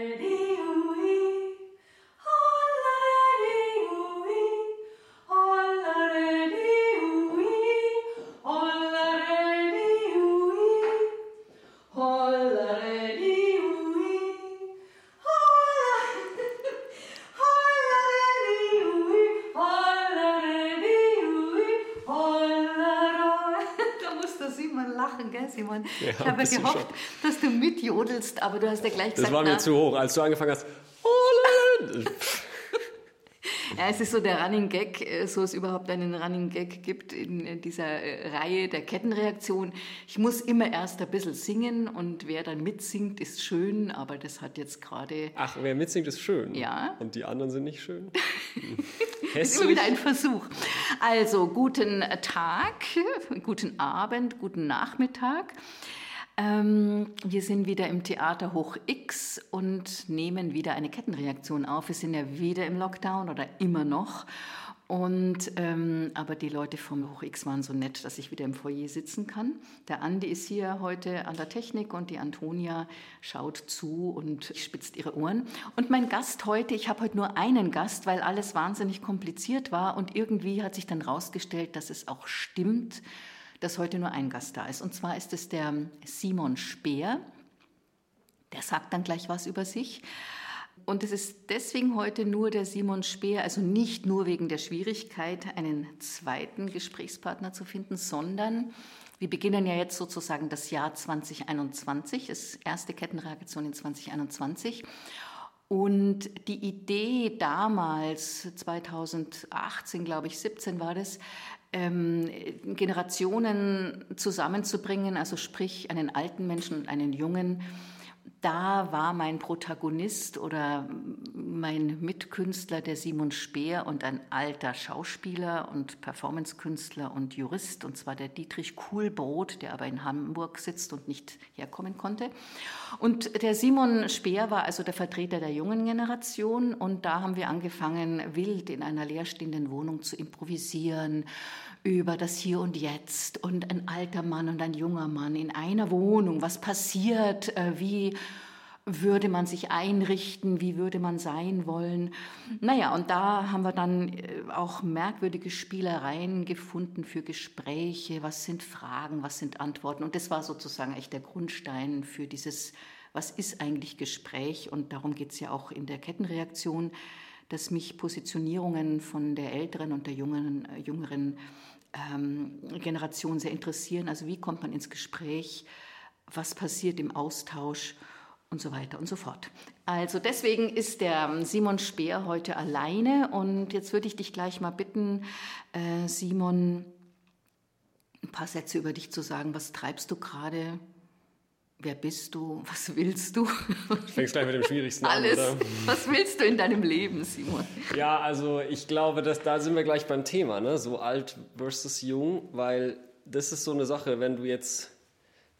Simon. Ja, ich habe gehofft, dass du mitjodelst, aber du hast ja gleich gesagt... Das war mir na, zu hoch, als du angefangen hast... Ja, es ist so der Running Gag, äh, so es überhaupt einen Running Gag gibt in dieser äh, Reihe der Kettenreaktion. Ich muss immer erst ein bisschen singen und wer dann mitsingt, ist schön, aber das hat jetzt gerade... Ach, wer mitsingt, ist schön? Ja. Und die anderen sind nicht schön? das ist immer wieder ein Versuch. Also, guten Tag, guten Abend, guten Nachmittag. Ähm, wir sind wieder im Theater Hoch X und nehmen wieder eine Kettenreaktion auf. Wir sind ja wieder im Lockdown oder immer noch. Und, ähm, aber die Leute vom Hoch X waren so nett, dass ich wieder im Foyer sitzen kann. Der Andi ist hier heute an der Technik und die Antonia schaut zu und spitzt ihre Ohren. Und mein Gast heute, ich habe heute nur einen Gast, weil alles wahnsinnig kompliziert war und irgendwie hat sich dann rausgestellt, dass es auch stimmt dass heute nur ein Gast da ist. Und zwar ist es der Simon Speer. Der sagt dann gleich was über sich. Und es ist deswegen heute nur der Simon Speer, also nicht nur wegen der Schwierigkeit, einen zweiten Gesprächspartner zu finden, sondern wir beginnen ja jetzt sozusagen das Jahr 2021, das erste Kettenreaktion in 2021. Und die Idee damals, 2018, glaube ich, 17 war das, ähm, Generationen zusammenzubringen, also sprich einen alten Menschen und einen jungen, da war mein Protagonist oder mein Mitkünstler der Simon Speer und ein alter Schauspieler und Performancekünstler und Jurist, und zwar der Dietrich Kuhlbrot, der aber in Hamburg sitzt und nicht herkommen konnte. Und der Simon Speer war also der Vertreter der jungen Generation und da haben wir angefangen, wild in einer leerstehenden Wohnung zu improvisieren über das Hier und Jetzt und ein alter Mann und ein junger Mann in einer Wohnung. Was passiert? Äh, wie würde man sich einrichten? Wie würde man sein wollen? Naja, und da haben wir dann äh, auch merkwürdige Spielereien gefunden für Gespräche. Was sind Fragen? Was sind Antworten? Und das war sozusagen echt der Grundstein für dieses, was ist eigentlich Gespräch? Und darum geht es ja auch in der Kettenreaktion dass mich Positionierungen von der älteren und der jungen, äh, jüngeren ähm, Generation sehr interessieren. Also wie kommt man ins Gespräch? Was passiert im Austausch? Und so weiter und so fort. Also deswegen ist der Simon Speer heute alleine und jetzt würde ich dich gleich mal bitten, äh, Simon, ein paar Sätze über dich zu sagen. Was treibst du gerade? Wer bist du? Was willst du? Fängst gleich mit dem Schwierigsten Alles. an, oder? Was willst du in deinem Leben, Simon? Ja, also ich glaube, dass da sind wir gleich beim Thema, ne? So alt versus jung, weil das ist so eine Sache, wenn du jetzt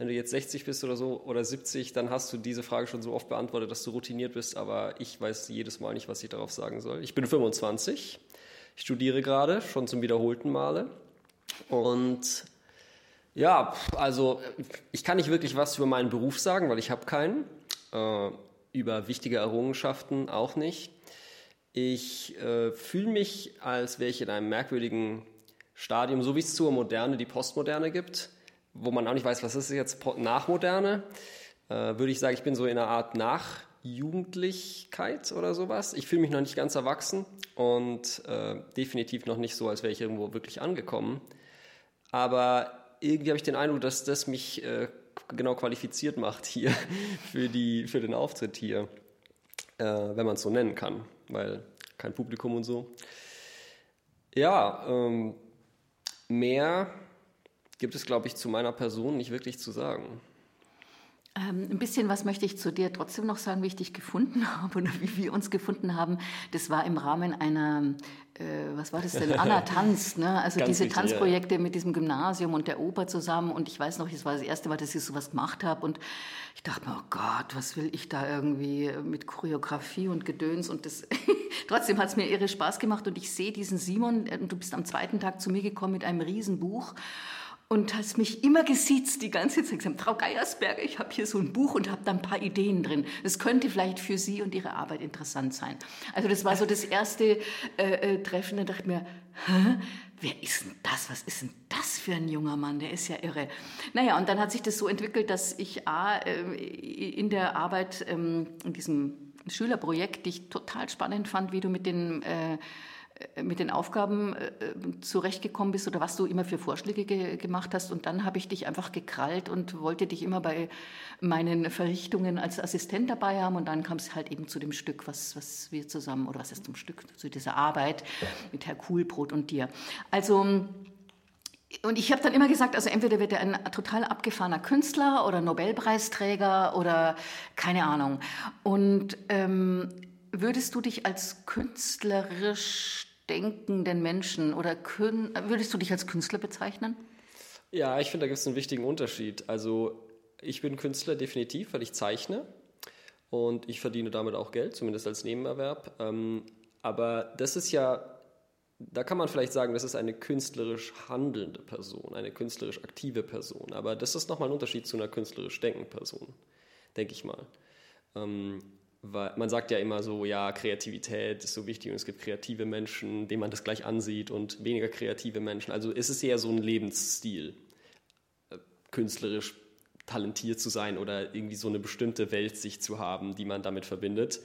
wenn du jetzt 60 bist oder so oder 70, dann hast du diese Frage schon so oft beantwortet, dass du routiniert bist, aber ich weiß jedes Mal nicht, was ich darauf sagen soll. Ich bin 25, ich studiere gerade, schon zum wiederholten Male und ja, also ich kann nicht wirklich was über meinen Beruf sagen, weil ich habe keinen. Äh, über wichtige Errungenschaften auch nicht. Ich äh, fühle mich, als wäre ich in einem merkwürdigen Stadium, so wie es zur Moderne die Postmoderne gibt, wo man auch nicht weiß, was ist jetzt Nachmoderne, äh, würde ich sagen, ich bin so in einer Art Nachjugendlichkeit oder sowas. Ich fühle mich noch nicht ganz erwachsen und äh, definitiv noch nicht so, als wäre ich irgendwo wirklich angekommen. Aber irgendwie habe ich den Eindruck, dass das mich äh, genau qualifiziert macht hier für, die, für den Auftritt hier, äh, wenn man es so nennen kann, weil kein Publikum und so. Ja, ähm, mehr gibt es, glaube ich, zu meiner Person nicht wirklich zu sagen. Ähm, ein bisschen was möchte ich zu dir trotzdem noch sagen, wie ich dich gefunden habe oder wie wir uns gefunden haben. Das war im Rahmen einer, äh, was war das denn, Anna tanzt, ne? also Ganz diese wichtig, Tanzprojekte ja. mit diesem Gymnasium und der Oper zusammen. Und ich weiß noch, es war das erste Mal, dass ich sowas gemacht habe. Und ich dachte mir, oh Gott, was will ich da irgendwie mit Choreografie und Gedöns und das. Trotzdem hat es mir irre Spaß gemacht und ich sehe diesen Simon, äh, du bist am zweiten Tag zu mir gekommen mit einem Riesenbuch und hast mich immer gesiezt die ganze Zeit. Gesagt, Frau Geiersberger, ich habe hier so ein Buch und habe da ein paar Ideen drin. Das könnte vielleicht für Sie und Ihre Arbeit interessant sein. Also das war so das erste äh, äh, Treffen. Da dachte ich mir, Hä? wer ist denn das? Was ist denn das für ein junger Mann? Der ist ja irre. Naja, und dann hat sich das so entwickelt, dass ich A, äh, in der Arbeit, ähm, in diesem Schülerprojekt, die ich total spannend fand, wie du mit den äh, mit den Aufgaben äh, zurechtgekommen bist oder was du immer für Vorschläge ge gemacht hast. Und dann habe ich dich einfach gekrallt und wollte dich immer bei meinen Verrichtungen als Assistent dabei haben. Und dann kam es halt eben zu dem Stück, was, was wir zusammen, oder was ist zum Stück, zu dieser Arbeit mit Herr Kuhlbrot und dir. Also, und ich habe dann immer gesagt, also entweder wird er ein total abgefahrener Künstler oder Nobelpreisträger oder keine Ahnung. Und ähm, würdest du dich als künstlerisch denkenden Menschen oder würdest du dich als Künstler bezeichnen? Ja, ich finde, da gibt es einen wichtigen Unterschied. Also ich bin Künstler definitiv, weil ich zeichne und ich verdiene damit auch Geld, zumindest als Nebenerwerb. Ähm, aber das ist ja, da kann man vielleicht sagen, das ist eine künstlerisch handelnde Person, eine künstlerisch aktive Person. Aber das ist nochmal ein Unterschied zu einer künstlerisch denkenden Person, denke ich mal. Weil man sagt ja immer so, ja, Kreativität ist so wichtig und es gibt kreative Menschen, denen man das gleich ansieht und weniger kreative Menschen. Also es ist eher so ein Lebensstil, äh, künstlerisch talentiert zu sein oder irgendwie so eine bestimmte Welt sich zu haben, die man damit verbindet.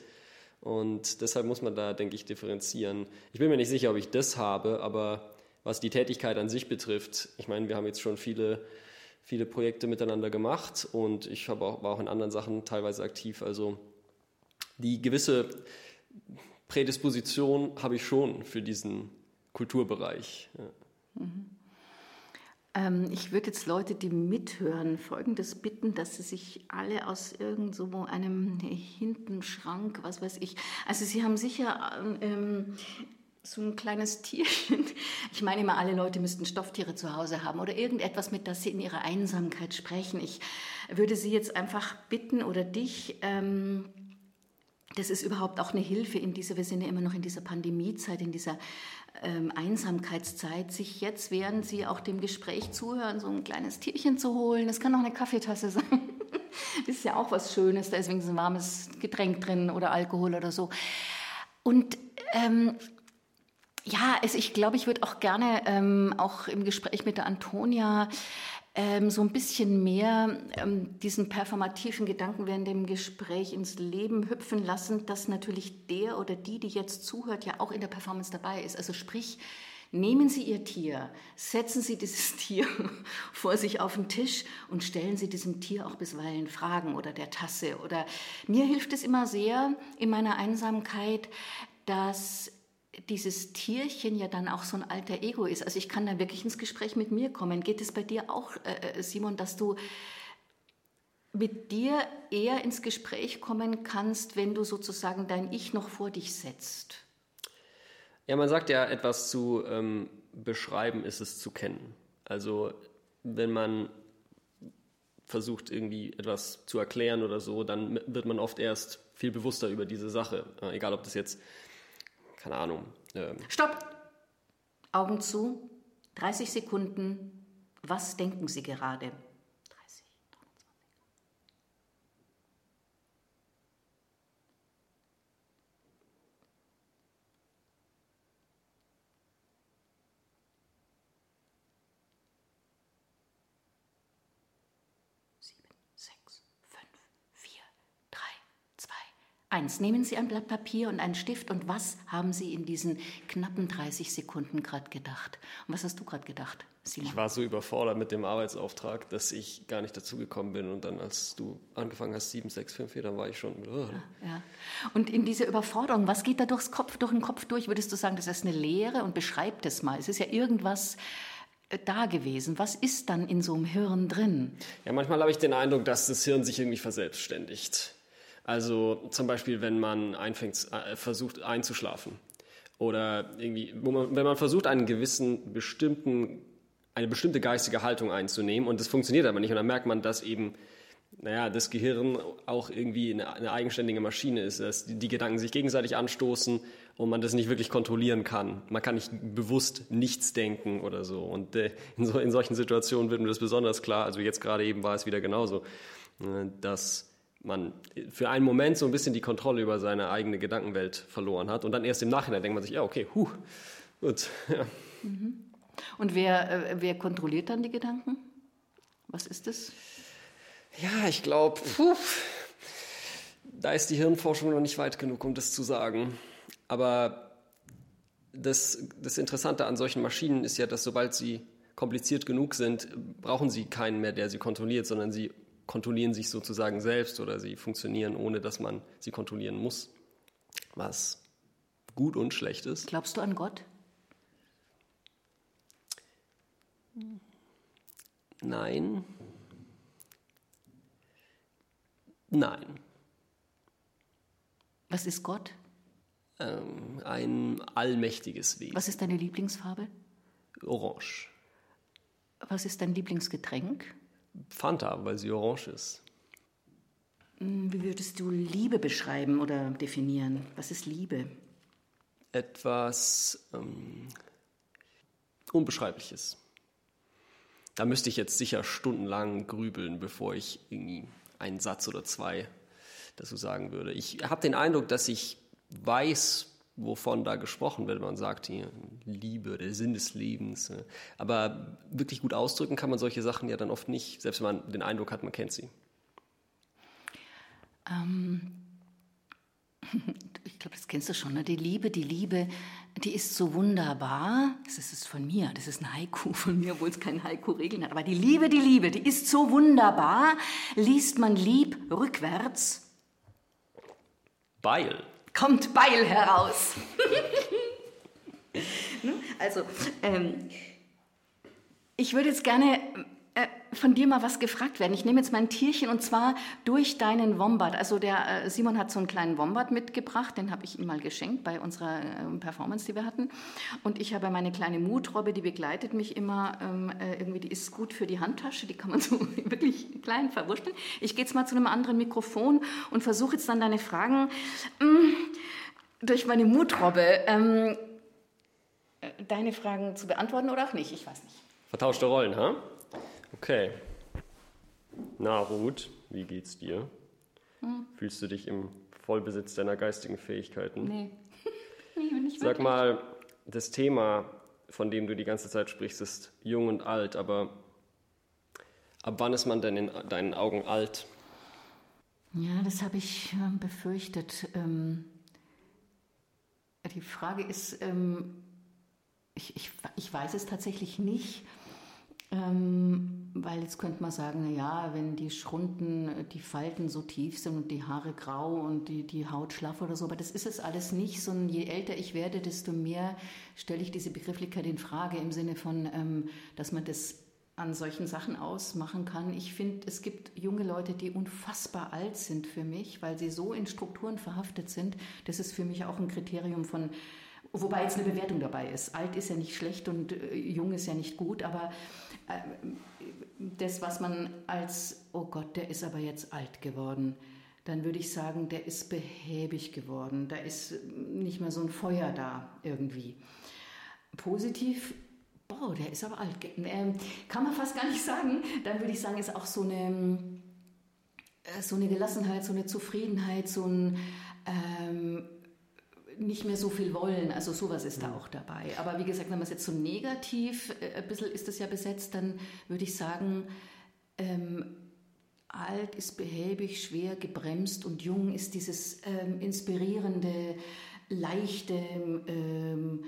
Und deshalb muss man da, denke ich, differenzieren. Ich bin mir nicht sicher, ob ich das habe, aber was die Tätigkeit an sich betrifft, ich meine, wir haben jetzt schon viele, viele Projekte miteinander gemacht und ich habe auch, war auch in anderen Sachen teilweise aktiv. Also die gewisse Prädisposition habe ich schon für diesen Kulturbereich. Mhm. Ähm, ich würde jetzt Leute, die mithören, Folgendes bitten, dass sie sich alle aus irgend so einem hinten Schrank, was weiß ich, also sie haben sicher ähm, so ein kleines Tierchen. Ich meine immer, alle Leute müssten Stofftiere zu Hause haben oder irgendetwas, mit das sie in ihrer Einsamkeit sprechen. Ich würde sie jetzt einfach bitten oder dich, ähm, das ist überhaupt auch eine Hilfe in dieser, wir sind ja immer noch in dieser Pandemiezeit, in dieser ähm, Einsamkeitszeit, sich jetzt, während Sie auch dem Gespräch zuhören, so ein kleines Tierchen zu holen. Das kann auch eine Kaffeetasse sein. das ist ja auch was Schönes, da ist wenigstens ein warmes Getränk drin oder Alkohol oder so. Und ähm, ja, also ich glaube, ich würde auch gerne ähm, auch im Gespräch mit der Antonia ähm, so ein bisschen mehr ähm, diesen performativen Gedanken während dem Gespräch ins Leben hüpfen lassen, dass natürlich der oder die, die jetzt zuhört, ja auch in der Performance dabei ist. Also sprich, Nehmen Sie Ihr Tier, setzen Sie dieses Tier vor sich auf den Tisch und stellen Sie diesem Tier auch bisweilen Fragen oder der Tasse. Oder mir hilft es immer sehr in meiner Einsamkeit, dass dieses Tierchen ja dann auch so ein alter Ego ist. Also ich kann da wirklich ins Gespräch mit mir kommen. Geht es bei dir auch, äh, äh, Simon, dass du mit dir eher ins Gespräch kommen kannst, wenn du sozusagen dein Ich noch vor dich setzt? Ja, man sagt ja, etwas zu ähm, beschreiben ist es zu kennen. Also wenn man versucht, irgendwie etwas zu erklären oder so, dann wird man oft erst viel bewusster über diese Sache. Äh, egal, ob das jetzt keine Ahnung. Ähm. Stopp! Augen zu, 30 Sekunden. Was denken Sie gerade? Eins, nehmen Sie ein Blatt Papier und einen Stift und was haben Sie in diesen knappen 30 Sekunden gerade gedacht? Und was hast du gerade gedacht, Simon? Ich war so überfordert mit dem Arbeitsauftrag, dass ich gar nicht dazugekommen bin. Und dann, als du angefangen hast, 7, 6, 5, 4, dann war ich schon. Oh. Ja, ja. Und in dieser Überforderung, was geht da durchs Kopf, durch den Kopf durch? Würdest du sagen, das ist eine Lehre? Und beschreib das mal. Es ist ja irgendwas äh, da gewesen. Was ist dann in so einem Hirn drin? Ja, manchmal habe ich den Eindruck, dass das Hirn sich irgendwie verselbstständigt. Also zum Beispiel, wenn man einfängt, äh, versucht einzuschlafen oder irgendwie, man, wenn man versucht, einen gewissen bestimmten, eine bestimmte geistige Haltung einzunehmen und das funktioniert aber nicht und dann merkt man, dass eben naja, das Gehirn auch irgendwie eine, eine eigenständige Maschine ist, dass die, die, Gedanken sich gegenseitig anstoßen und man das nicht wirklich kontrollieren kann. Man kann nicht bewusst nichts denken oder so. Und äh, in, so, in solchen Situationen wird mir das besonders klar. Also jetzt gerade eben war es wieder genauso, äh, dass man für einen Moment so ein bisschen die Kontrolle über seine eigene Gedankenwelt verloren hat und dann erst im Nachhinein denkt man sich, ja, okay, huh, gut. Ja. Mhm. Und wer, äh, wer kontrolliert dann die Gedanken? Was ist das? Ja, ich glaube, da ist die Hirnforschung noch nicht weit genug, um das zu sagen. Aber das, das Interessante an solchen Maschinen ist ja, dass sobald sie kompliziert genug sind, brauchen sie keinen mehr, der sie kontrolliert, sondern sie kontrollieren sich sozusagen selbst oder sie funktionieren, ohne dass man sie kontrollieren muss. Was gut und schlecht ist. Glaubst du an Gott? Nein. Nein. Was ist Gott? Ähm, ein allmächtiges Wesen. Was ist deine Lieblingsfarbe? Orange. Was ist dein Lieblingsgetränk? Fanta, weil sie orange ist. Hm, wie würdest du Liebe beschreiben oder definieren? Was ist Liebe? Etwas ähm, Unbeschreibliches. Da müsste ich jetzt sicher stundenlang grübeln, bevor ich irgendwie einen Satz oder zwei dazu sagen würde. Ich habe den Eindruck, dass ich weiß, wovon da gesprochen wird. Man sagt hier Liebe, der Sinn des Lebens. Aber wirklich gut ausdrücken kann man solche Sachen ja dann oft nicht, selbst wenn man den Eindruck hat, man kennt sie. Ähm, ich glaube, das kennst du schon. Ne? Die Liebe, die Liebe, die ist so wunderbar. Das ist von mir, das ist ein Haiku von mir, obwohl es keine Haiku-Regeln hat. Aber die Liebe, die Liebe, die ist so wunderbar. Liest man lieb rückwärts? Beil. Kommt Beil heraus. Ne? also, ähm, ich würde jetzt gerne von dir mal was gefragt werden. Ich nehme jetzt mein Tierchen und zwar durch deinen Wombat. Also der äh, Simon hat so einen kleinen Wombat mitgebracht, den habe ich ihm mal geschenkt bei unserer äh, Performance, die wir hatten. Und ich habe meine kleine Mutrobbe, die begleitet mich immer. Ähm, irgendwie, die ist gut für die Handtasche, die kann man so wirklich klein verwurschteln. Ich gehe jetzt mal zu einem anderen Mikrofon und versuche jetzt dann deine Fragen mh, mm, durch meine Mutrobbe ähm, deine Fragen zu beantworten oder auch nicht. Ich weiß nicht. Vertauschte Rollen, ha? Huh? Okay. Na, Ruth, wie geht's dir? Hm. Fühlst du dich im Vollbesitz deiner geistigen Fähigkeiten? Nee. nee nicht Sag mal, das Thema, von dem du die ganze Zeit sprichst, ist jung und alt, aber ab wann ist man denn in deinen Augen alt? Ja, das habe ich äh, befürchtet. Ähm, die Frage ist, ähm, ich, ich, ich weiß es tatsächlich nicht. Ähm, weil jetzt könnte man sagen, na ja, wenn die Schrunden, die Falten so tief sind und die Haare grau und die, die Haut schlaff oder so, aber das ist es alles nicht, sondern je älter ich werde, desto mehr stelle ich diese Begrifflichkeit in Frage im Sinne von, ähm, dass man das an solchen Sachen ausmachen kann. Ich finde, es gibt junge Leute, die unfassbar alt sind für mich, weil sie so in Strukturen verhaftet sind. Das ist für mich auch ein Kriterium von, wobei jetzt eine Bewertung dabei ist. Alt ist ja nicht schlecht und äh, jung ist ja nicht gut, aber äh, das, was man als, oh Gott, der ist aber jetzt alt geworden, dann würde ich sagen, der ist behäbig geworden, da ist nicht mehr so ein Feuer da irgendwie. Positiv, boah, der ist aber alt. Ähm, kann man fast gar nicht sagen. Dann würde ich sagen, ist auch so eine, äh, so eine Gelassenheit, so eine Zufriedenheit, so ein ähm, nicht mehr so viel wollen. Also sowas ist da auch dabei. Aber wie gesagt, wenn man es jetzt so negativ, äh, ein bisschen ist das ja besetzt, dann würde ich sagen, ähm, alt ist behäbig, schwer gebremst und jung ist dieses ähm, inspirierende, leichte, ähm,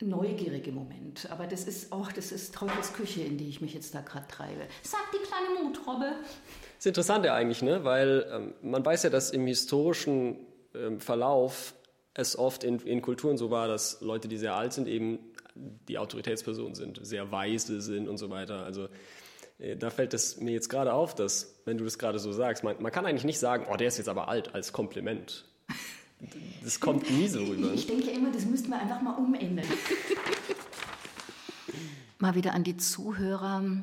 neugierige Moment. Aber das ist auch, das ist Teufels Küche, in die ich mich jetzt da gerade treibe. Sagt die kleine Mutrobbe. Das ist interessant ja eigentlich, ne? weil ähm, man weiß ja, dass im historischen ähm, Verlauf es oft in, in Kulturen so war, dass Leute, die sehr alt sind, eben die Autoritätspersonen sind, sehr weise sind und so weiter. Also äh, da fällt es mir jetzt gerade auf, dass, wenn du das gerade so sagst, man, man kann eigentlich nicht sagen, oh, der ist jetzt aber alt, als Kompliment. Das kommt nie so rüber. Ich denke immer, das müssten wir einfach mal umändern. mal wieder an die Zuhörer.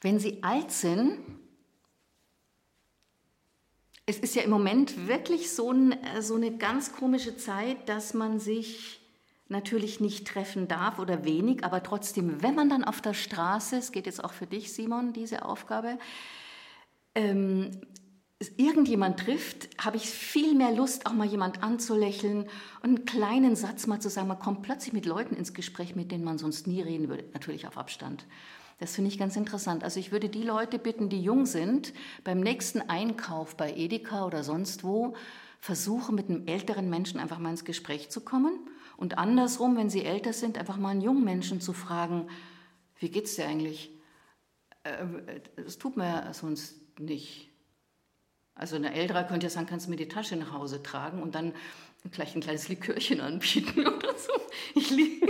Wenn Sie alt sind, es ist ja im Moment wirklich so, ein, so eine ganz komische Zeit, dass man sich natürlich nicht treffen darf oder wenig, aber trotzdem, wenn man dann auf der Straße, es geht jetzt auch für dich, Simon, diese Aufgabe, ähm, irgendjemand trifft, habe ich viel mehr Lust, auch mal jemand anzulächeln und einen kleinen Satz mal zu sagen. Man kommt plötzlich mit Leuten ins Gespräch, mit denen man sonst nie reden würde, natürlich auf Abstand. Das finde ich ganz interessant. Also ich würde die Leute bitten, die jung sind, beim nächsten Einkauf bei Edeka oder sonst wo, versuchen, mit einem älteren Menschen einfach mal ins Gespräch zu kommen. Und andersrum, wenn sie älter sind, einfach mal einen jungen Menschen zu fragen, wie geht's dir eigentlich? Es äh, tut mir sonst nicht. Also eine Ältere könnte ja sagen, kannst du mir die Tasche nach Hause tragen und dann gleich ein kleines Likörchen anbieten oder so. Ich liebe.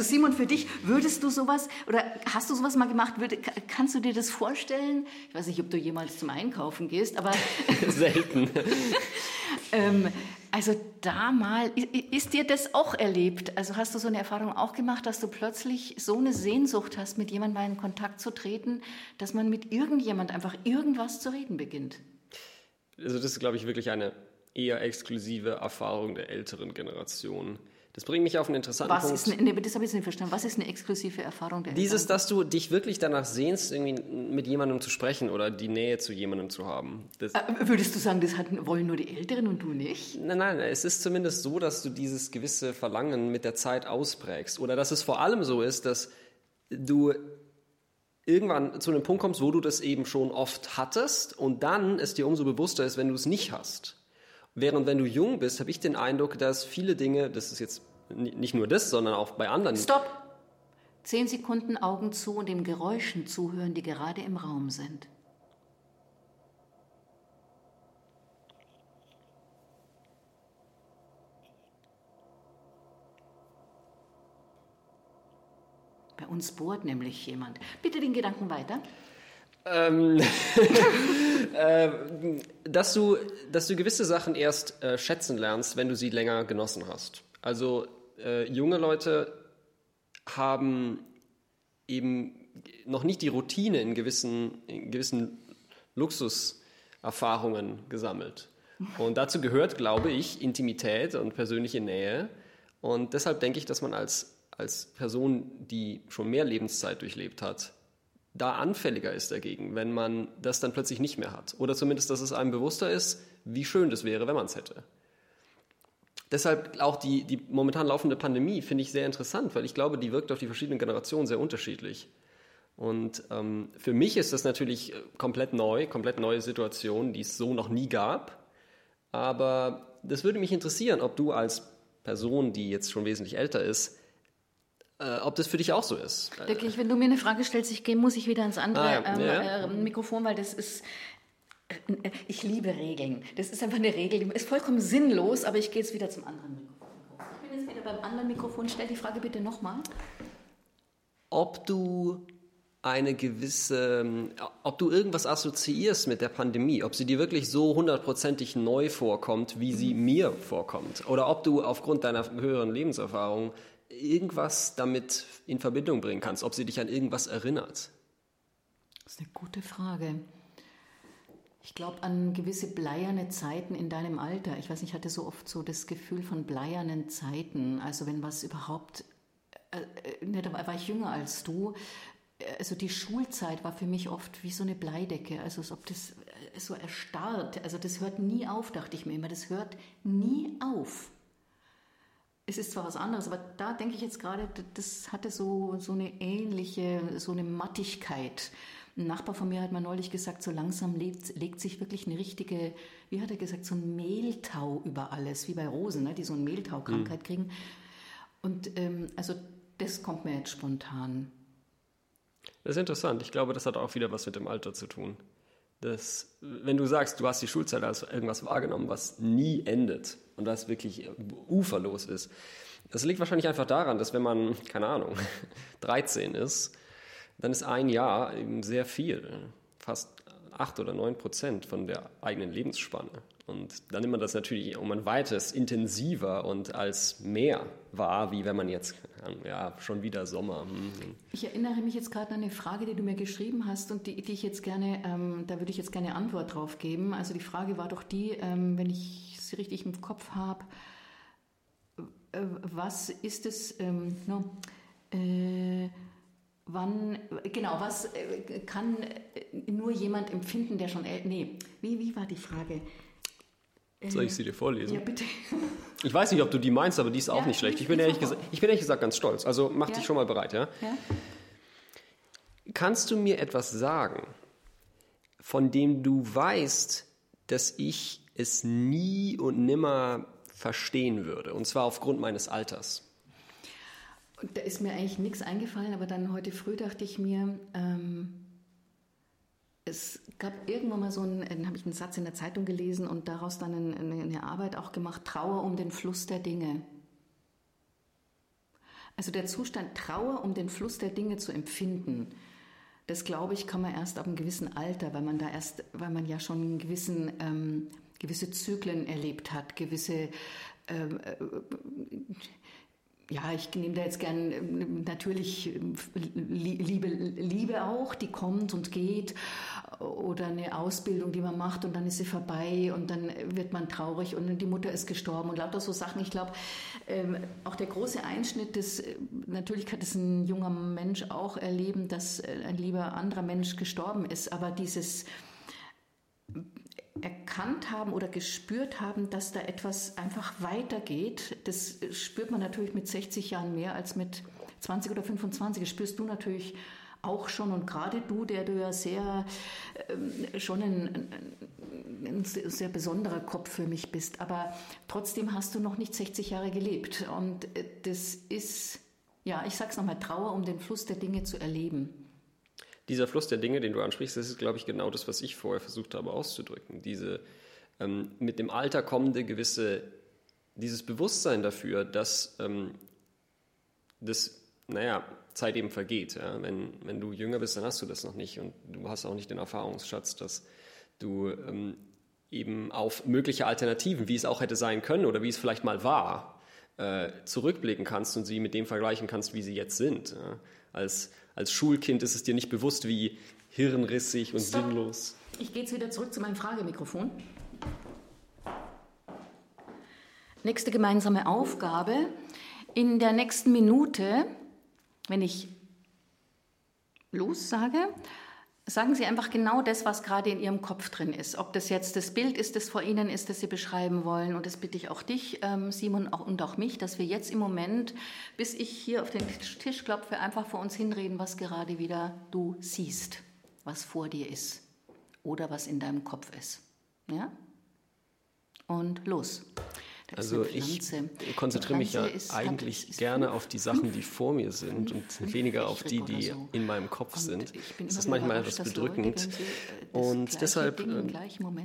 Also Simon, für dich, würdest du sowas oder hast du sowas mal gemacht? Würde, kannst du dir das vorstellen? Ich weiß nicht, ob du jemals zum Einkaufen gehst, aber selten. ähm, also da mal, ist dir das auch erlebt? Also hast du so eine Erfahrung auch gemacht, dass du plötzlich so eine Sehnsucht hast, mit jemandem mal in Kontakt zu treten, dass man mit irgendjemand einfach irgendwas zu reden beginnt? Also das ist, glaube ich, wirklich eine eher exklusive Erfahrung der älteren Generation. Das bringt mich auf einen interessanten Was Punkt. Ist eine, nee, das habe ich jetzt nicht verstanden. Was ist eine exklusive Erfahrung der Dieses, dass du dich wirklich danach sehnst, irgendwie mit jemandem zu sprechen oder die Nähe zu jemandem zu haben. Das äh, Würdest du sagen, das hatten, wollen nur die Älteren und du nicht? Nein, nein, es ist zumindest so, dass du dieses gewisse Verlangen mit der Zeit ausprägst. Oder dass es vor allem so ist, dass du irgendwann zu einem Punkt kommst, wo du das eben schon oft hattest und dann es dir umso bewusster ist, wenn du es nicht hast. Während wenn du jung bist, habe ich den Eindruck, dass viele Dinge, das ist jetzt nicht nur das, sondern auch bei anderen. Stopp! Zehn Sekunden Augen zu und den Geräuschen zuhören, die gerade im Raum sind. Bei uns bohrt nämlich jemand. Bitte den Gedanken weiter. Ähm, äh, dass, du, dass du gewisse Sachen erst äh, schätzen lernst, wenn du sie länger genossen hast. Also äh, junge Leute haben eben noch nicht die Routine in gewissen, in gewissen Luxuserfahrungen gesammelt. Und dazu gehört, glaube ich, Intimität und persönliche Nähe. Und deshalb denke ich, dass man als, als Person, die schon mehr Lebenszeit durchlebt hat, da anfälliger ist dagegen, wenn man das dann plötzlich nicht mehr hat. Oder zumindest, dass es einem bewusster ist, wie schön das wäre, wenn man es hätte. Deshalb auch die, die momentan laufende Pandemie finde ich sehr interessant, weil ich glaube, die wirkt auf die verschiedenen Generationen sehr unterschiedlich. Und ähm, für mich ist das natürlich komplett neu, komplett neue Situation, die es so noch nie gab. Aber das würde mich interessieren, ob du als Person, die jetzt schon wesentlich älter ist, äh, ob das für dich auch so ist. Wirklich, wenn du mir eine Frage stellst, ich gehe, muss ich wieder ins andere ah. Ähm, ja. Äh, Mikrofon, weil das ist. Äh, ich liebe Regeln. Das ist einfach eine Regel, die ist vollkommen sinnlos, aber ich gehe jetzt wieder zum anderen Mikrofon. Ich bin jetzt wieder beim anderen Mikrofon. Stell die Frage bitte nochmal. Ob du eine gewisse, ob du irgendwas assoziierst mit der Pandemie, ob sie dir wirklich so hundertprozentig neu vorkommt, wie sie mhm. mir vorkommt, oder ob du aufgrund deiner höheren Lebenserfahrung irgendwas damit in Verbindung bringen kannst, ob sie dich an irgendwas erinnert? Das ist eine gute Frage. Ich glaube an gewisse bleierne Zeiten in deinem Alter. Ich weiß nicht, ich hatte so oft so das Gefühl von bleiernen Zeiten. Also wenn was überhaupt, äh, äh ne, da war ich jünger als du. Also die Schulzeit war für mich oft wie so eine Bleidecke. Also als ob das äh, so erstarrt. Also das hört nie auf, dachte ich mir immer. Das hört nie auf es ist zwar was anderes, aber da denke ich jetzt gerade, das hatte so, so eine ähnliche, so eine Mattigkeit. Ein Nachbar von mir hat mir neulich gesagt, so langsam legt, legt sich wirklich eine richtige, wie hat er gesagt, so ein Mehltau über alles, wie bei Rosen, ne, die so eine Mehltau-Krankheit mhm. kriegen. Und ähm, also das kommt mir jetzt spontan. Das ist interessant. Ich glaube, das hat auch wieder was mit dem Alter zu tun. Das, wenn du sagst, du hast die Schulzeit als irgendwas wahrgenommen, was nie endet, und das wirklich uferlos ist. Das liegt wahrscheinlich einfach daran, dass wenn man, keine Ahnung, 13 ist, dann ist ein Jahr eben sehr viel, fast 8 oder 9 Prozent von der eigenen Lebensspanne. Und dann nimmt man das natürlich um ein weites intensiver und als mehr wahr, wie wenn man jetzt ja, schon wieder Sommer. Hm. Ich erinnere mich jetzt gerade an eine Frage, die du mir geschrieben hast und die, die ich jetzt gerne, ähm, da würde ich jetzt gerne Antwort drauf geben. Also die Frage war doch die, ähm, wenn ich sie richtig im Kopf habe, äh, was ist es, ähm, no, äh, wann, genau, was äh, kann nur jemand empfinden, der schon, nee, wie, wie war die Frage? Soll ich sie dir vorlesen? Ja, bitte. Ich weiß nicht, ob du die meinst, aber die ist auch ja, nicht schlecht. Ich bin, ehrlich gesagt, ich bin ehrlich gesagt ganz stolz. Also mach ja. dich schon mal bereit, ja? ja? Kannst du mir etwas sagen, von dem du weißt, dass ich es nie und nimmer verstehen würde? Und zwar aufgrund meines Alters. Da ist mir eigentlich nichts eingefallen, aber dann heute früh dachte ich mir, ähm, es gab irgendwann mal so einen, dann habe ich einen Satz in der Zeitung gelesen und daraus dann eine, eine Arbeit auch gemacht, Trauer um den Fluss der Dinge. Also der Zustand Trauer um den Fluss der Dinge zu empfinden, das glaube ich, kann man erst ab einem gewissen Alter, weil man da erst, weil man ja schon gewissen, ähm, gewisse Zyklen erlebt hat, gewisse ähm, äh, ja, ich nehme da jetzt gern ähm, natürlich ähm, Liebe, Liebe auch, die kommt und geht oder eine Ausbildung, die man macht und dann ist sie vorbei und dann wird man traurig und die Mutter ist gestorben und lauter so Sachen. Ich glaube, ähm, auch der große Einschnitt, das, äh, natürlich kann das ein junger Mensch auch erleben, dass äh, ein lieber anderer Mensch gestorben ist, aber dieses erkannt haben oder gespürt haben, dass da etwas einfach weitergeht. Das spürt man natürlich mit 60 Jahren mehr als mit 20 oder 25. Das spürst du natürlich auch schon und gerade du, der du ja sehr äh, schon ein, ein, sehr besonderer Kopf für mich bist, aber trotzdem hast du noch nicht 60 Jahre gelebt und äh, das ist, ja, ich sag's nochmal, Trauer, um den Fluss der Dinge zu erleben dieser Fluss der Dinge, den du ansprichst, das ist, glaube ich, genau das, was ich vorher versucht habe auszudrücken. Diese ähm, mit dem Alter kommende gewisse, dieses Bewusstsein dafür, dass ähm, das, naja, Zeit eben vergeht. Ja? Wenn, wenn du jünger bist, dann hast du das noch nicht und du hast auch nicht den Erfahrungsschatz, dass du ähm, eben auf mögliche Alternativen, wie es auch hätte sein können oder wie es vielleicht mal war, äh, zurückblicken kannst und sie mit dem vergleichen kannst, wie sie jetzt sind. Ja? Als als Schulkind ist es dir nicht bewusst, wie hirnrissig und Stop. sinnlos. Ich gehe jetzt wieder zurück zu meinem Fragemikrofon. Nächste gemeinsame Aufgabe. In der nächsten Minute, wenn ich los sage, Sagen Sie einfach genau das, was gerade in Ihrem Kopf drin ist. Ob das jetzt das Bild ist, das vor Ihnen ist, das Sie beschreiben wollen. Und das bitte ich auch dich, ähm, Simon, und auch mich, dass wir jetzt im Moment, bis ich hier auf den Tisch klopfe, einfach vor uns hinreden, was gerade wieder du siehst, was vor dir ist oder was in deinem Kopf ist. Ja? Und los. Also ich konzentriere mich ja eigentlich ist, gerne auf die Sachen, die vor mir sind und weniger auf die, die so. in meinem Kopf und sind. Das ist manchmal etwas bedrückend. Äh, und deshalb, ähm,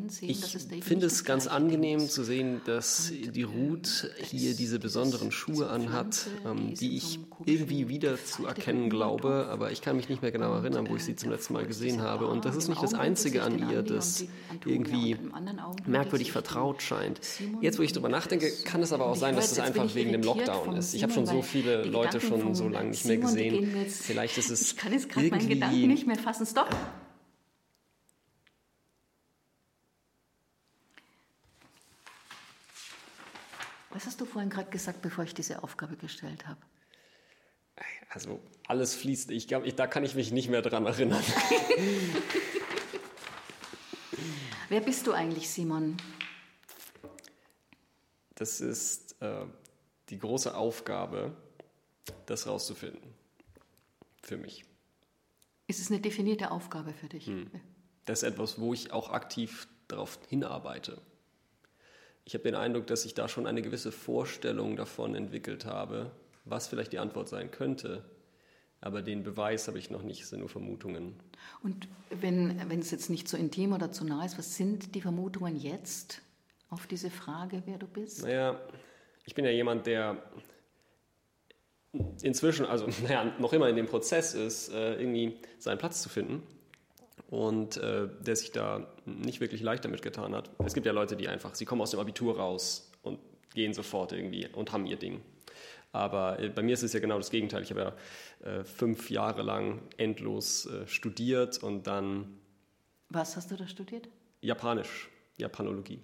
sehen, ich finde es ganz angenehm zu sehen, dass die Ruth hier diese besonderen Schuhe anhat, ähm, die ich irgendwie wieder zu erkennen glaube, aber ich kann mich nicht mehr genau erinnern, wo ich sie zum letzten Mal gesehen habe. Und das ist nicht das Einzige an ihr, das irgendwie merkwürdig vertraut scheint. Jetzt, wo ich darüber nachdenke, denke, kann es aber auch sein, dass es einfach wegen dem Lockdown ist. Ich habe schon so viele Leute schon so lange nicht mehr gesehen. Vielleicht ist es Ich kann jetzt gerade meinen Gedanken nicht mehr fassen. Stopp! Was hast du vorhin gerade gesagt, bevor ich diese Aufgabe gestellt habe? Also alles fließt. Ich glaube, da kann ich mich nicht mehr dran erinnern. Wer bist du eigentlich, Simon? Das ist äh, die große Aufgabe, das rauszufinden. Für mich. Ist es eine definierte Aufgabe für dich? Hm. Das ist etwas, wo ich auch aktiv darauf hinarbeite. Ich habe den Eindruck, dass ich da schon eine gewisse Vorstellung davon entwickelt habe, was vielleicht die Antwort sein könnte. Aber den Beweis habe ich noch nicht, es sind nur Vermutungen. Und wenn, wenn es jetzt nicht so intim oder zu nah ist, was sind die Vermutungen jetzt? Auf diese Frage, wer du bist? Naja, ich bin ja jemand, der inzwischen, also naja, noch immer in dem Prozess ist, äh, irgendwie seinen Platz zu finden und äh, der sich da nicht wirklich leicht damit getan hat. Es gibt ja Leute, die einfach, sie kommen aus dem Abitur raus und gehen sofort irgendwie und haben ihr Ding. Aber äh, bei mir ist es ja genau das Gegenteil. Ich habe ja äh, fünf Jahre lang endlos äh, studiert und dann. Was hast du da studiert? Japanisch, Japanologie.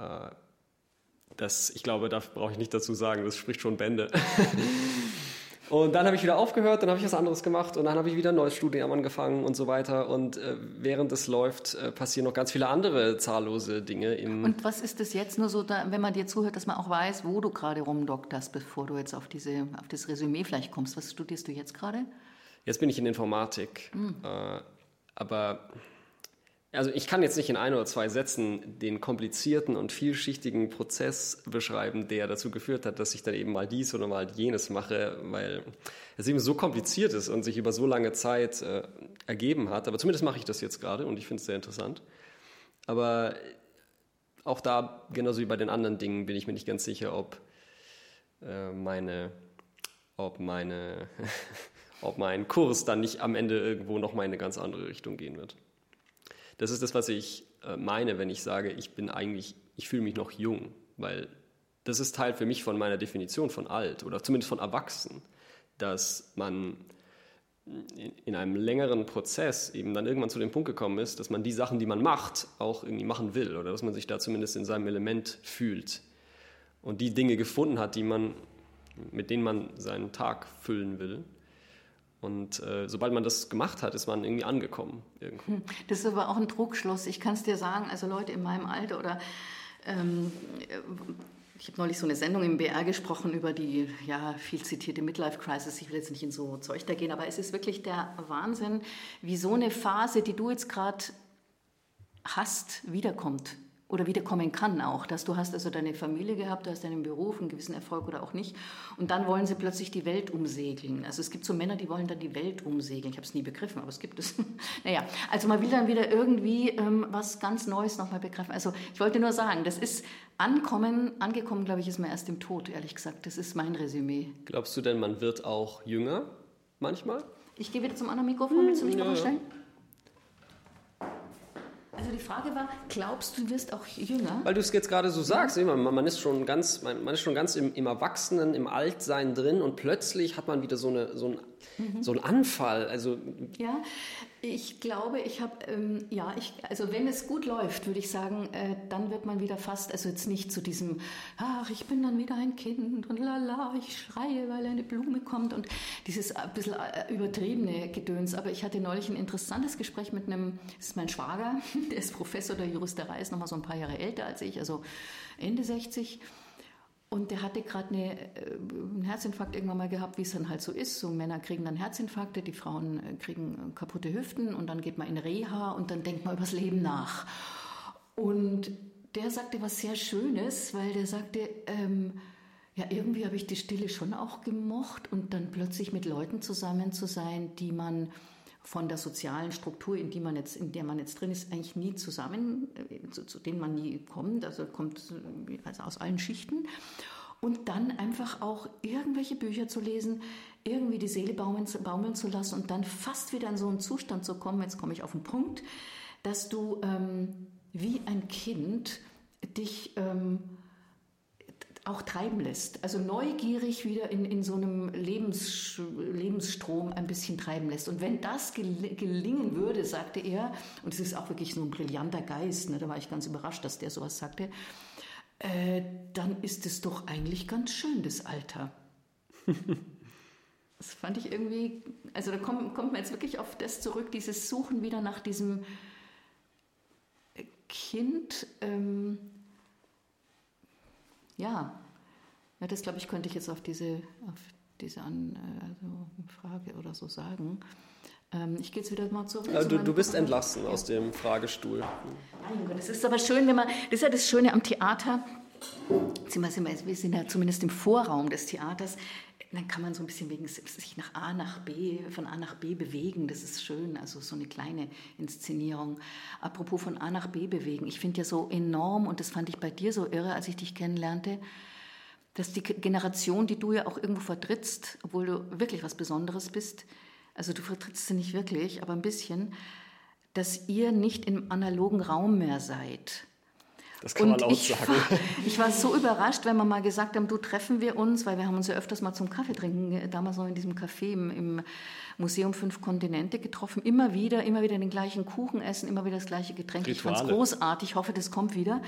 Äh, das, ich glaube, da brauche ich nicht dazu sagen, das spricht schon Bände. Und dann habe ich wieder aufgehört, dann habe ich was anderes gemacht und dann habe ich wieder ein neues Studium angefangen und so weiter. Und äh, während es läuft, äh, passieren noch ganz viele andere zahllose Dinge. und was ist das jetzt nur so, da, wenn man dir zuhört, dass man auch weiß, wo du gerade rumdokterst, bevor du jetzt auf, diese, auf das Resümee vielleicht kommst? Was studierst du jetzt gerade? Jetzt bin ich in Informatik. Mhm. Äh, aber also ich kann jetzt nicht in ein oder zwei Sätzen den komplizierten und vielschichtigen Prozess beschreiben, der dazu geführt hat, dass ich dann eben mal dies oder mal jenes mache, weil es eben so kompliziert ist und sich über so lange Zeit äh, ergeben hat. Aber zumindest mache ich das jetzt gerade und ich finde es sehr interessant. Aber auch da, genauso wie bei den anderen Dingen, bin ich mir nicht ganz sicher, ob äh, meine, ob meine, ob mein Kurs dann nicht am Ende irgendwo noch mal in eine ganz andere Richtung gehen wird. Das ist das, was ich äh, meine, wenn ich sage, ich bin eigentlich, ich fühle mich noch jung, weil das ist Teil für mich von meiner Definition von alt oder zumindest von erwachsen, dass man in einem längeren Prozess eben dann irgendwann zu dem Punkt gekommen ist, dass man die Sachen, die man macht, auch irgendwie machen will oder dass man sich da zumindest in seinem Element fühlt und die Dinge gefunden hat, die man, mit denen man seinen Tag füllen will. Und äh, sobald man das gemacht hat, ist man irgendwie angekommen. Irgendwo. Hm, das ist aber auch ein Druckschluss. Ich kann es dir sagen, also Leute in meinem Alter oder ähm, ich habe neulich so eine Sendung im BR gesprochen über die ja, viel zitierte Midlife Crisis. Ich will jetzt nicht in so Zeug da gehen, aber es ist wirklich der Wahnsinn, wie so eine Phase, die du jetzt gerade hast, wiederkommt oder wiederkommen kann auch, dass du hast also deine Familie gehabt, du hast deinen Beruf, einen gewissen Erfolg oder auch nicht und dann wollen sie plötzlich die Welt umsegeln. Also es gibt so Männer, die wollen dann die Welt umsegeln. Ich habe es nie begriffen, aber es gibt es. naja, also man will dann wieder irgendwie ähm, was ganz Neues nochmal begreifen. Also ich wollte nur sagen, das ist ankommen, angekommen, glaube ich, ist man erst im Tod, ehrlich gesagt. Das ist mein Resümee. Glaubst du denn, man wird auch jünger manchmal? Ich gehe wieder zum anderen Mikrofon. Willst du mich noch stellen? Also die Frage war, glaubst du, du wirst auch jünger? Weil du es jetzt gerade so sagst, ja. man, man, ist schon ganz, man, man ist schon ganz im, im, Erwachsenen, im Altsein drin und plötzlich hat man wieder so, eine, so, ein, mhm. so einen Anfall. Also, ja, ich glaube, ich habe, ähm, ja, ich, also wenn es gut läuft, würde ich sagen, äh, dann wird man wieder fast, also jetzt nicht zu diesem, ach, ich bin dann wieder ein Kind und lala, ich schreie, weil eine Blume kommt und dieses ein bisschen äh, übertriebene Gedöns. Aber ich hatte neulich ein interessantes Gespräch mit einem, das ist mein Schwager, der ist Professor der Juristerei, ist nochmal so ein paar Jahre älter als ich, also Ende 60. Und der hatte gerade eine, äh, einen Herzinfarkt irgendwann mal gehabt, wie es dann halt so ist. So Männer kriegen dann Herzinfarkte, die Frauen äh, kriegen äh, kaputte Hüften und dann geht man in Reha und dann denkt man übers Leben nach. Und der sagte was sehr Schönes, weil der sagte, ähm, ja, irgendwie habe ich die Stille schon auch gemocht und dann plötzlich mit Leuten zusammen zu sein, die man von der sozialen Struktur, in, die man jetzt, in der man jetzt drin ist, eigentlich nie zusammen, äh, zu, zu denen man nie kommt, also kommt also aus allen Schichten. Und dann einfach auch irgendwelche Bücher zu lesen, irgendwie die Seele baumeln, baumeln zu lassen und dann fast wieder in so einen Zustand zu kommen, jetzt komme ich auf den Punkt, dass du ähm, wie ein Kind dich ähm, auch treiben lässt. Also neugierig wieder in, in so einem Lebens, Lebensstrom ein bisschen treiben lässt. Und wenn das gel gelingen würde, sagte er, und es ist auch wirklich so ein brillanter Geist, ne, da war ich ganz überrascht, dass der sowas sagte, äh, dann ist es doch eigentlich ganz schön, das Alter. das fand ich irgendwie, also da kommt, kommt man jetzt wirklich auf das zurück, dieses Suchen wieder nach diesem Kind. Ähm, ja, ja das glaube ich, könnte ich jetzt auf diese, auf diese An, also Frage oder so sagen. Ähm, ich gehe jetzt wieder mal zurück. Ja, zu du, du bist entlassen ja. aus dem Fragestuhl. Mein Gott, es ist aber schön, wenn man, das ist ja das Schöne am Theater, wir sind ja zumindest im Vorraum des Theaters, dann kann man so ein bisschen wegen sich nach A nach B, von A nach B bewegen. Das ist schön, also so eine kleine Inszenierung. Apropos von A nach B bewegen, ich finde ja so enorm, und das fand ich bei dir so irre, als ich dich kennenlernte, dass die Generation, die du ja auch irgendwo vertrittst, obwohl du wirklich was Besonderes bist, also du vertrittst sie nicht wirklich, aber ein bisschen, dass ihr nicht im analogen Raum mehr seid. Das kann und man laut ich sagen. War, ich war so überrascht, wenn wir mal gesagt haben, du treffen wir uns, weil wir haben uns ja öfters mal zum Kaffee trinken, äh, damals noch in diesem Café im, im Museum Fünf Kontinente getroffen, immer wieder, immer wieder den gleichen Kuchen essen, immer wieder das gleiche Getränk. Rituale. Ich fand es großartig, ich hoffe, das kommt wieder.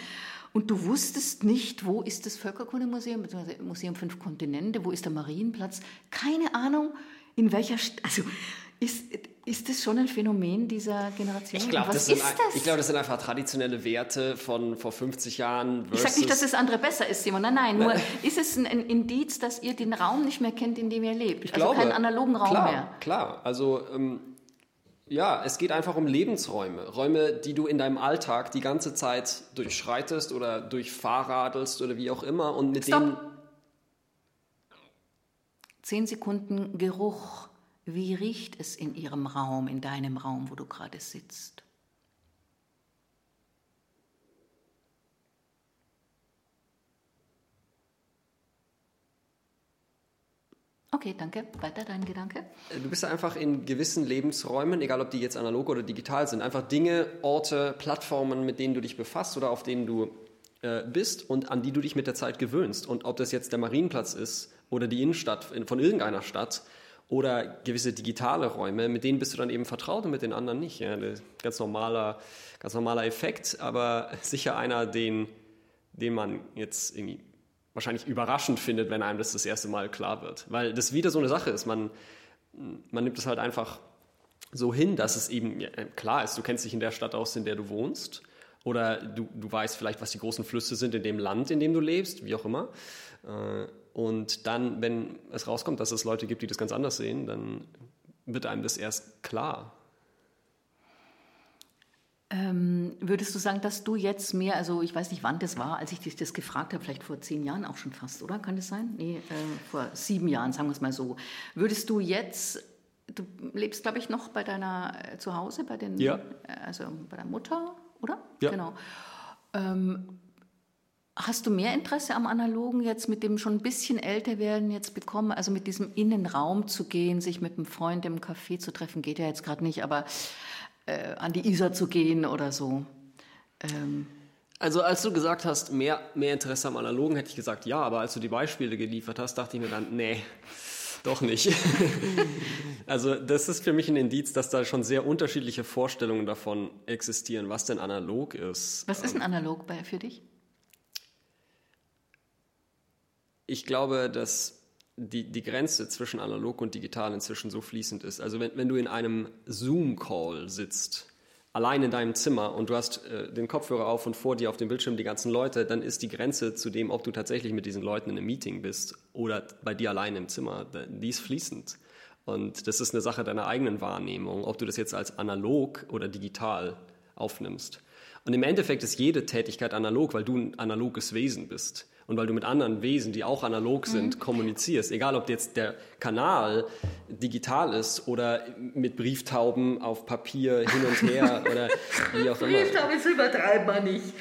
Und du wusstest nicht, wo ist das Völkerkundemuseum, beziehungsweise Museum Fünf Kontinente, wo ist der Marienplatz? Keine Ahnung, in welcher, St also ist, ist das schon ein Phänomen dieser Generation? Ich glaube, das, das? glaub, das sind einfach traditionelle Werte von vor 50 Jahren. Ich sage nicht, dass das andere besser ist, Simon. Nein, nein. Nur ist es ein, ein, Indiz, dass ihr den Raum nicht mehr kennt, in dem ihr lebt? Ich also glaube, keinen analogen Raum klar, mehr. Klar, also ähm, ja, es geht einfach um Lebensräume. Räume, die du in deinem Alltag die ganze Zeit durchschreitest oder durchfahrradelst oder wie auch immer und mit Stop. denen. Zehn Sekunden Geruch. Wie riecht es in Ihrem Raum, in deinem Raum, wo du gerade sitzt? Okay, danke. Weiter dein Gedanke? Du bist einfach in gewissen Lebensräumen, egal ob die jetzt analog oder digital sind, einfach Dinge, Orte, Plattformen, mit denen du dich befasst oder auf denen du äh, bist und an die du dich mit der Zeit gewöhnst. Und ob das jetzt der Marienplatz ist oder die Innenstadt von irgendeiner Stadt, oder gewisse digitale Räume, mit denen bist du dann eben vertraut und mit den anderen nicht. Ja, ganz normaler, ganz normaler Effekt, aber sicher einer, den, den man jetzt irgendwie wahrscheinlich überraschend findet, wenn einem das das erste Mal klar wird. Weil das wieder so eine Sache ist. Man, man nimmt es halt einfach so hin, dass es eben klar ist, du kennst dich in der Stadt aus, in der du wohnst. Oder du, du weißt vielleicht, was die großen Flüsse sind in dem Land, in dem du lebst, wie auch immer. Äh, und dann, wenn es rauskommt, dass es Leute gibt, die das ganz anders sehen, dann wird einem das erst klar. Ähm, würdest du sagen, dass du jetzt mehr, also ich weiß nicht, wann das war, als ich dich das gefragt habe, vielleicht vor zehn Jahren auch schon fast, oder? Kann das sein? Nee, äh, vor sieben Jahren, sagen wir es mal so. Würdest du jetzt, du lebst, glaube ich, noch bei deiner äh, zu Hause, bei den, ja. Äh, also bei deiner Mutter, oder? Ja. Genau. Ähm, Hast du mehr Interesse am Analogen jetzt mit dem schon ein bisschen älter werden jetzt bekommen? Also mit diesem Innenraum zu gehen, sich mit einem Freund im Café zu treffen, geht ja jetzt gerade nicht, aber äh, an die Isar zu gehen oder so. Ähm. Also als du gesagt hast, mehr, mehr Interesse am Analogen, hätte ich gesagt ja, aber als du die Beispiele geliefert hast, dachte ich mir dann, nee, doch nicht. also das ist für mich ein Indiz, dass da schon sehr unterschiedliche Vorstellungen davon existieren, was denn analog ist. Was ist ein analog bei, für dich? Ich glaube, dass die, die Grenze zwischen analog und digital inzwischen so fließend ist. Also wenn, wenn du in einem Zoom-Call sitzt, allein in deinem Zimmer und du hast äh, den Kopfhörer auf und vor dir auf dem Bildschirm die ganzen Leute, dann ist die Grenze zu dem, ob du tatsächlich mit diesen Leuten in einem Meeting bist oder bei dir allein im Zimmer, die ist fließend. Und das ist eine Sache deiner eigenen Wahrnehmung, ob du das jetzt als analog oder digital aufnimmst. Und im Endeffekt ist jede Tätigkeit analog, weil du ein analoges Wesen bist und weil du mit anderen Wesen, die auch analog sind, mhm. kommunizierst. Egal, ob jetzt der Kanal digital ist oder mit Brieftauben auf Papier hin und her oder wie auch immer. Brieftauben ist übertreibt man nicht.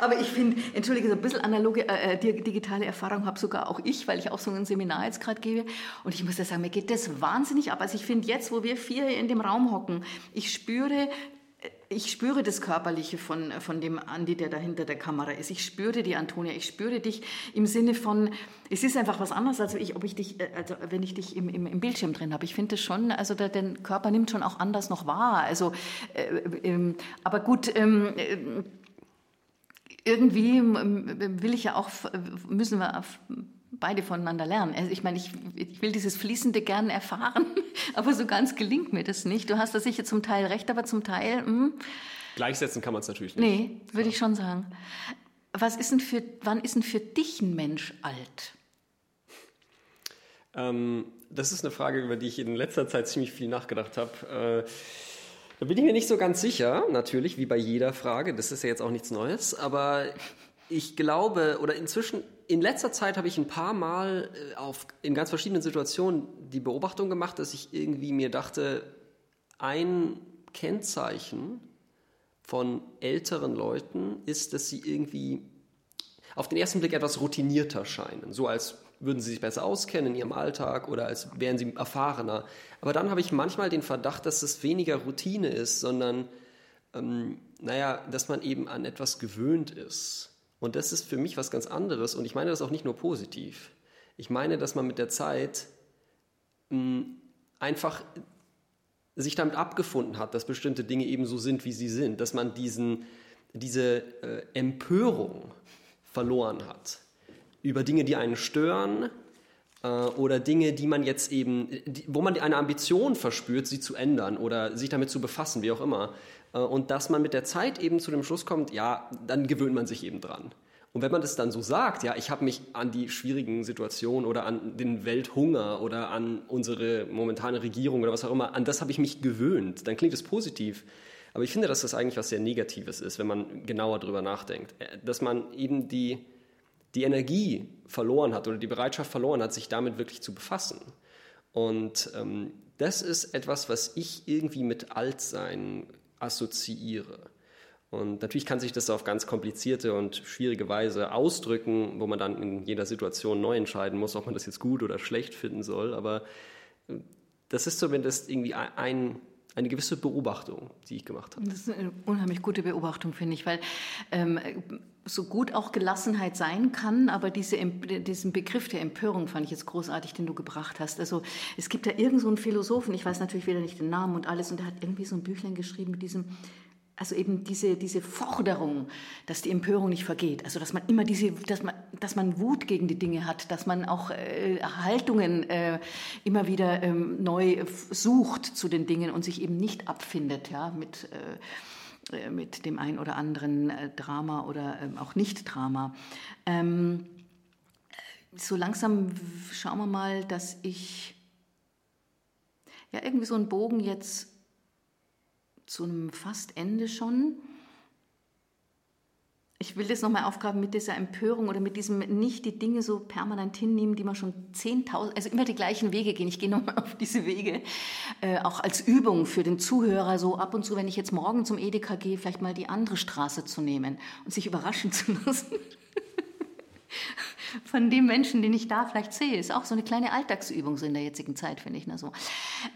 Aber ich finde, entschuldige, so ein bisschen analoge, äh, äh digitale Erfahrung habe sogar auch ich, weil ich auch so ein Seminar jetzt gerade gebe. Und ich muss ja sagen, mir geht das wahnsinnig ab. Also ich finde jetzt, wo wir vier in dem Raum hocken, ich spüre, ich spüre das Körperliche von, von dem Andi, der da hinter der Kamera ist. Ich spüre die Antonia, ich spüre dich im Sinne von, es ist einfach was anderes, als ich, ob ich dich, äh, also wenn ich dich im, im, im Bildschirm drin habe. Ich finde schon, also der, der, Körper nimmt schon auch anders noch wahr. Also, äh, ähm, aber gut, ähm, äh, irgendwie ähm, will ich ja auch, müssen wir auf, beide voneinander lernen. Also ich meine, ich, ich, will dieses Fließende gern erfahren, aber so ganz gelingt mir das nicht. Du hast da sicher zum Teil recht, aber zum Teil. Mh. Hm. Gleichsetzen kann man es natürlich nicht. Nee, würde ich schon sagen. Was ist denn für, wann ist denn für dich ein Mensch alt? Ähm, das ist eine Frage, über die ich in letzter Zeit ziemlich viel nachgedacht habe. Äh, da bin ich mir nicht so ganz sicher, natürlich, wie bei jeder Frage. Das ist ja jetzt auch nichts Neues. Aber ich glaube, oder inzwischen in letzter Zeit habe ich ein paar Mal äh, auf, in ganz verschiedenen Situationen die Beobachtung gemacht, dass ich irgendwie mir dachte, ein Kennzeichen von älteren Leuten ist, dass sie irgendwie auf den ersten Blick etwas routinierter scheinen. So als würden sie sich besser auskennen in ihrem Alltag oder als wären sie erfahrener. Aber dann habe ich manchmal den Verdacht, dass es weniger Routine ist, sondern ähm, naja, dass man eben an etwas gewöhnt ist. Und das ist für mich was ganz anderes. Und ich meine das auch nicht nur positiv. Ich meine, dass man mit der Zeit mh, hm, einfach sich damit abgefunden hat, dass bestimmte Dinge eben so sind, wie sie sind, dass man diesen, diese äh, Empörung verloren hat über Dinge, die einen stören äh, oder Dinge, die man jetzt eben, die, wo man eine Ambition verspürt, sie zu ändern oder sich damit zu befassen, wie auch immer. Äh, und dass man mit der Zeit eben zu dem Schluss kommt, ja, dann gewöhnt man sich eben dran. Und wenn man das dann so sagt, ja, ich habe mich an die schwierigen Situationen oder an den Welthunger oder an unsere momentane Regierung oder was auch immer, an das habe ich mich gewöhnt, dann klingt es positiv. Aber ich finde, dass das eigentlich was sehr Negatives ist, wenn man genauer drüber nachdenkt. Äh, dass man eben die, die Energie verloren hat oder die Bereitschaft verloren hat, sich damit wirklich zu befassen. Und ähm, das ist etwas, was ich irgendwie mit Altsein assoziiere. Und natürlich kann sich das auf ganz komplizierte und schwierige Weise ausdrücken, wo man dann in jeder Situation neu entscheiden muss, ob man das jetzt gut oder schlecht finden soll. Aber äh, das ist zumindest irgendwie ein, eine gewisse Beobachtung, die ich gemacht habe. Das ist eine unheimlich gute Beobachtung, finde ich, weil ähm, so gut auch Gelassenheit sein kann, aber diese, diesen Begriff der Empörung fand ich jetzt großartig, den du gebracht hast. Also es gibt da irgendeinen so Philosophen, ich weiß natürlich wieder nicht den Namen und alles, und der hat irgendwie so ein Büchlein geschrieben mit diesem also eben diese, diese Forderung, dass die Empörung nicht vergeht, also dass man immer diese, dass man, dass man Wut gegen die Dinge hat, dass man auch äh, Haltungen äh, immer wieder ähm, neu sucht zu den Dingen und sich eben nicht abfindet, ja, mit, äh mit dem ein oder anderen äh, Drama oder ähm, auch Nicht-Drama. Ähm, so langsam schauen wir mal, dass ich ja irgendwie so einen Bogen jetzt zu einem fast Ende schon. Ich will das nochmal aufgraben mit dieser Empörung oder mit diesem nicht die Dinge so permanent hinnehmen, die man schon 10.000, also immer die gleichen Wege gehen. Ich gehe nochmal auf diese Wege, äh, auch als Übung für den Zuhörer, so ab und zu, wenn ich jetzt morgen zum Edeka gehe, vielleicht mal die andere Straße zu nehmen und sich überraschen zu lassen von dem Menschen, den ich da vielleicht sehe. Ist auch so eine kleine Alltagsübung so in der jetzigen Zeit, finde ich. Ne, so.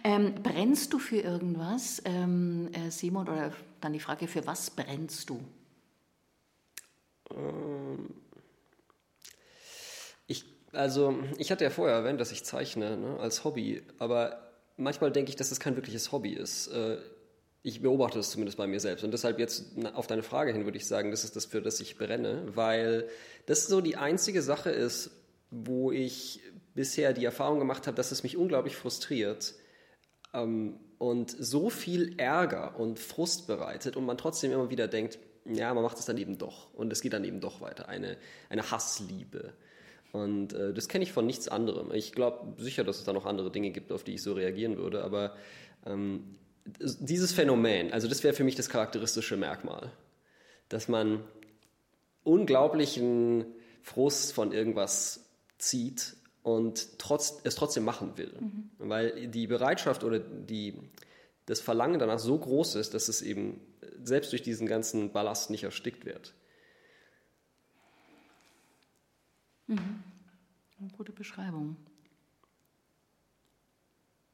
Ähm, brennst du für irgendwas, ähm, äh, Simon? Oder dann die Frage, für was brennst du? Ähm, ich, also, ich hatte ja vorher erwähnt, dass ich zeichne ne, als Hobby, aber manchmal denke ich, dass das kein wirkliches Hobby ist. Äh, ich beobachte das zumindest bei mir selbst. Und deshalb jetzt auf deine Frage hin würde ich sagen, das ist das, für das ich brenne, weil das so die einzige Sache ist, wo ich bisher die Erfahrung gemacht habe, dass es mich unglaublich frustriert ähm, und so viel Ärger und Frust bereitet und man trotzdem immer wieder denkt, ja, man macht es dann eben doch und es geht dann eben doch weiter. Eine, eine Hassliebe. Und äh, das kenne ich von nichts anderem. Ich glaube sicher, dass es da noch andere Dinge gibt, auf die ich so reagieren würde, aber ähm, dieses Phänomen, also das wäre für mich das charakteristische Merkmal, dass man unglaublichen Frust von irgendwas zieht und trotz, es trotzdem machen will. Mhm. Weil die Bereitschaft oder die, das Verlangen danach so groß ist, dass es eben selbst durch diesen ganzen Ballast nicht erstickt wird. Mhm. Gute Beschreibung.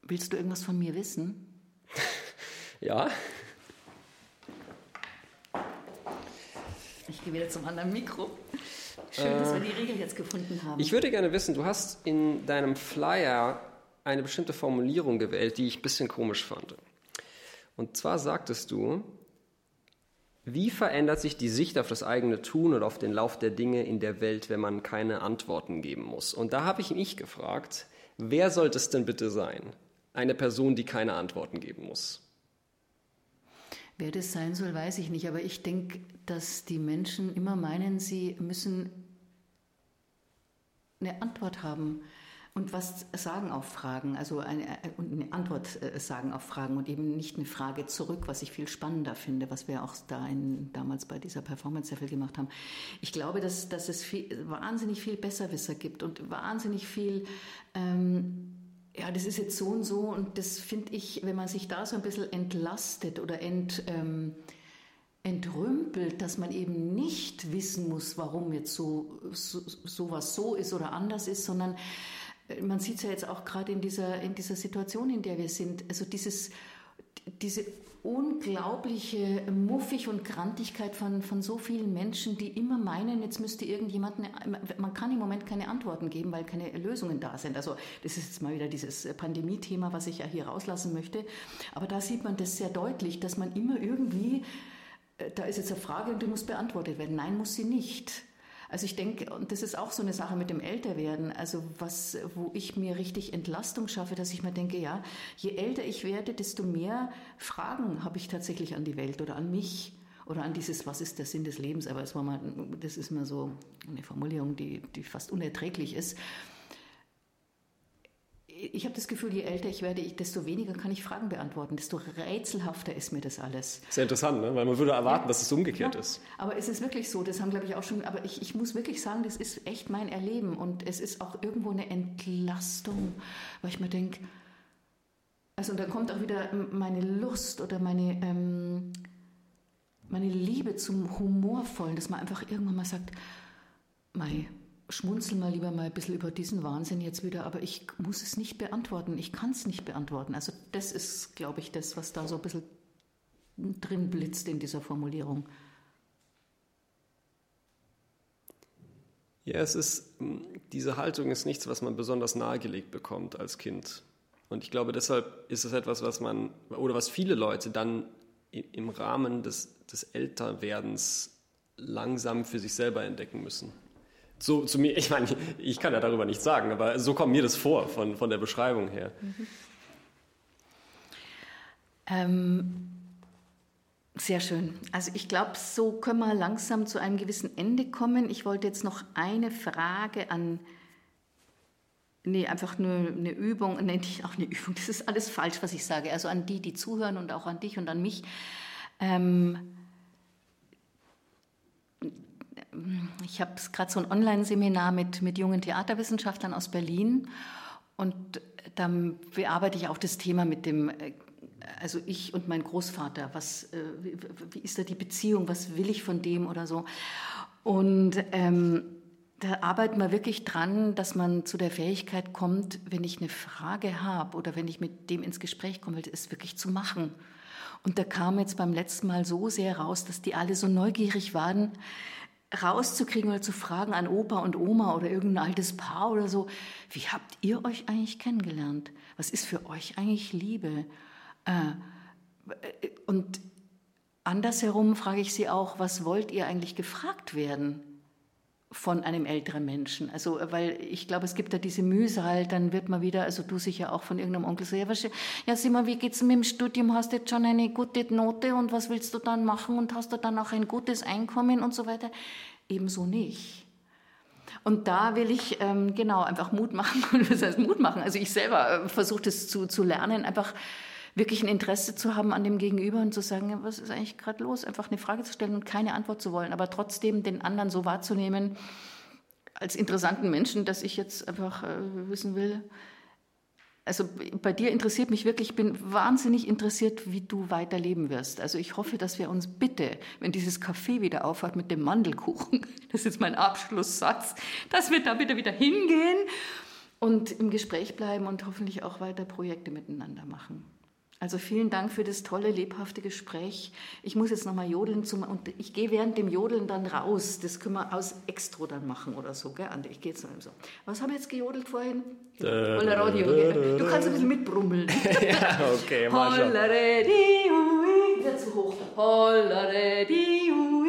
Willst du irgendwas von mir wissen? Ja. Ich gehe wieder zum anderen Mikro. Schön, äh, dass wir die Regel jetzt gefunden haben. Ich würde gerne wissen, du hast in deinem Flyer eine bestimmte Formulierung gewählt, die ich ein bisschen komisch fand. Und zwar sagtest du, wie verändert sich die Sicht auf das eigene Tun oder auf den Lauf der Dinge in der Welt, wenn man keine Antworten geben muss? Und da habe ich mich gefragt, wer sollte es denn bitte sein? Eine Person, die keine Antworten geben muss. Wer das sein soll, weiß ich nicht. Aber ich denke, dass die Menschen immer meinen, sie müssen eine Antwort haben und was sagen auf Fragen, also eine, äh, eine Antwort äh, sagen auf Fragen und eben nicht eine Frage zurück, was ich viel spannender finde, was wir auch da in, damals bei dieser Performance sehr viel gemacht haben. Ich glaube, dass, dass es viel, wahnsinnig viel Besserwisser gibt und wahnsinnig viel ähm, ja, das ist jetzt so und so und das finde ich, wenn man sich da so ein bisschen entlastet oder ent, ähm, entrümpelt, dass man eben nicht wissen muss, warum jetzt so, so sowas so ist oder anders ist, sondern man sieht es ja jetzt auch gerade in dieser, in dieser Situation, in der wir sind, also dieses, diese unglaubliche Muffig und Grantigkeit von, von so vielen Menschen, die immer meinen, jetzt müsste irgendjemand, eine, man kann im Moment keine Antworten geben, weil keine Lösungen da sind. Also das ist jetzt mal wieder dieses Pandemie-Thema, was ich ja hier rauslassen möchte. Aber da sieht man das sehr deutlich, dass man immer irgendwie, äh, da ist jetzt eine Frage und die muss beantwortet werden. Nein, muss sie nicht. Also ich denke, und das ist auch so eine Sache mit dem Älterwerden, also was, wo ich mir richtig Entlastung schaffe, dass ich mir denke, ja, je älter ich werde, desto mehr Fragen habe ich tatsächlich an die Welt oder an mich oder an dieses, was ist der Sinn des Lebens, aber es war mal, das ist mal so eine Formulierung, die, die fast unerträglich ist ich habe das Gefühl, je älter ich werde, desto weniger kann ich Fragen beantworten, desto rätselhafter ist mir das alles. Sehr interessant, ne? weil man würde erwarten, ja. dass es umgekehrt ja. ist. Aber es ist wirklich so, das haben glaube ich auch schon, aber ich, ich muss wirklich sagen, das ist echt mein Erleben und es ist auch irgendwo eine Entlastung, weil ich mir denke, also da kommt auch wieder meine Lust oder meine, ähm, meine Liebe zum Humorvollen, dass man einfach irgendwann mal sagt, Mai, schmunzel mal lieber mal ein bisschen über diesen Wahnsinn jetzt wieder, aber ich muss es nicht beantworten. Ich kann es nicht beantworten. Also das ist, glaube ich, das, was da so ein bisschen drin blitzt in dieser Formulierung. Ja, es ist, diese Haltung ist nichts, was man besonders nahegelegt bekommt als Kind. Und ich glaube, deshalb ist es etwas, was man, oder was viele Leute dann im Rahmen des, des Älterwerdens langsam für sich selber entdecken müssen. So zu mir, ich meine, ich kann ja darüber nichts sagen, aber so kommt mir das vor von, von der Beschreibung her. Mhm. Ähm, sehr schön. Also ich glaube, so können wir langsam zu einem gewissen Ende kommen. Ich wollte jetzt noch eine Frage an, nee, einfach nur eine Übung, nee, nicht auch eine Übung, das ist alles falsch, was ich sage. Also an die, die zuhören und auch an dich und an mich. Ähm, ich habe gerade so ein Online-Seminar mit, mit jungen Theaterwissenschaftlern aus Berlin und dann bearbeite ich auch das Thema mit dem, äh, also ich und mein Großvater, was, äh, wie, ist da die Beziehung, was will ich von dem oder so. Und ähm, da arbeiten wir wirklich dran, dass man zu der Fähigkeit kommt, wenn ich eine Frage habe oder wenn ich mit dem ins Gespräch komme, es wirklich zu machen. Und da kam jetzt beim letzten Mal so sehr raus, dass die alle so neugierig waren, rauszukriegen oder zu fragen an Opa und Oma oder irgendein altes Paar oder so, wie habt ihr euch eigentlich kennengelernt? Was ist für euch eigentlich Liebe? Äh, und andersherum frage ich sie auch, was wollt ihr eigentlich gefragt werden? Von einem älteren Menschen. Also, weil ich glaube, es gibt da diese Mühsal, dann wird man wieder, also du sicher auch von irgendeinem Onkel so, ja, was, ja Simon, wie geht's mit dem Studium? Hast du jetzt schon eine gute Note und was willst du dann machen und hast du dann auch ein gutes Einkommen und so weiter? Ebenso nicht. Und da will ich ähm, genau einfach Mut machen. Was heißt Mut machen? Also ich selber äh, versuche das zu, zu lernen, einfach wirklich ein Interesse zu haben an dem Gegenüber und zu sagen, was ist eigentlich gerade los? Einfach eine Frage zu stellen und keine Antwort zu wollen, aber trotzdem den anderen so wahrzunehmen als interessanten Menschen, dass ich jetzt einfach äh, wissen will, also bei dir interessiert mich wirklich, ich bin wahnsinnig interessiert, wie du weiterleben wirst. Also ich hoffe, dass wir uns bitte, wenn dieses Café wieder aufhört mit dem Mandelkuchen, das ist mein Abschlusssatz, dass wir da bitte wieder hingehen und im Gespräch bleiben und hoffentlich auch weiter Projekte miteinander machen. Also vielen Dank für das tolle, lebhafte Gespräch. Ich muss jetzt nochmal jodeln zum, und ich gehe während dem Jodeln dann raus. Das können wir aus Extro dann machen oder so, gell, Andi? Ich gehe jetzt noch so. Was habe ich jetzt gejodelt vorhin? Radio, gell? Du kannst ein bisschen mitbrummeln. ja, okay, mal schon. Wieder zu hoch. Hollere, di, ui.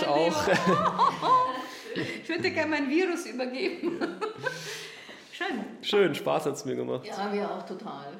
Ich auch. ich würde gerne mein Virus übergeben. Schön. Schön, Spaß hat es mir gemacht. Ja, wir auch total.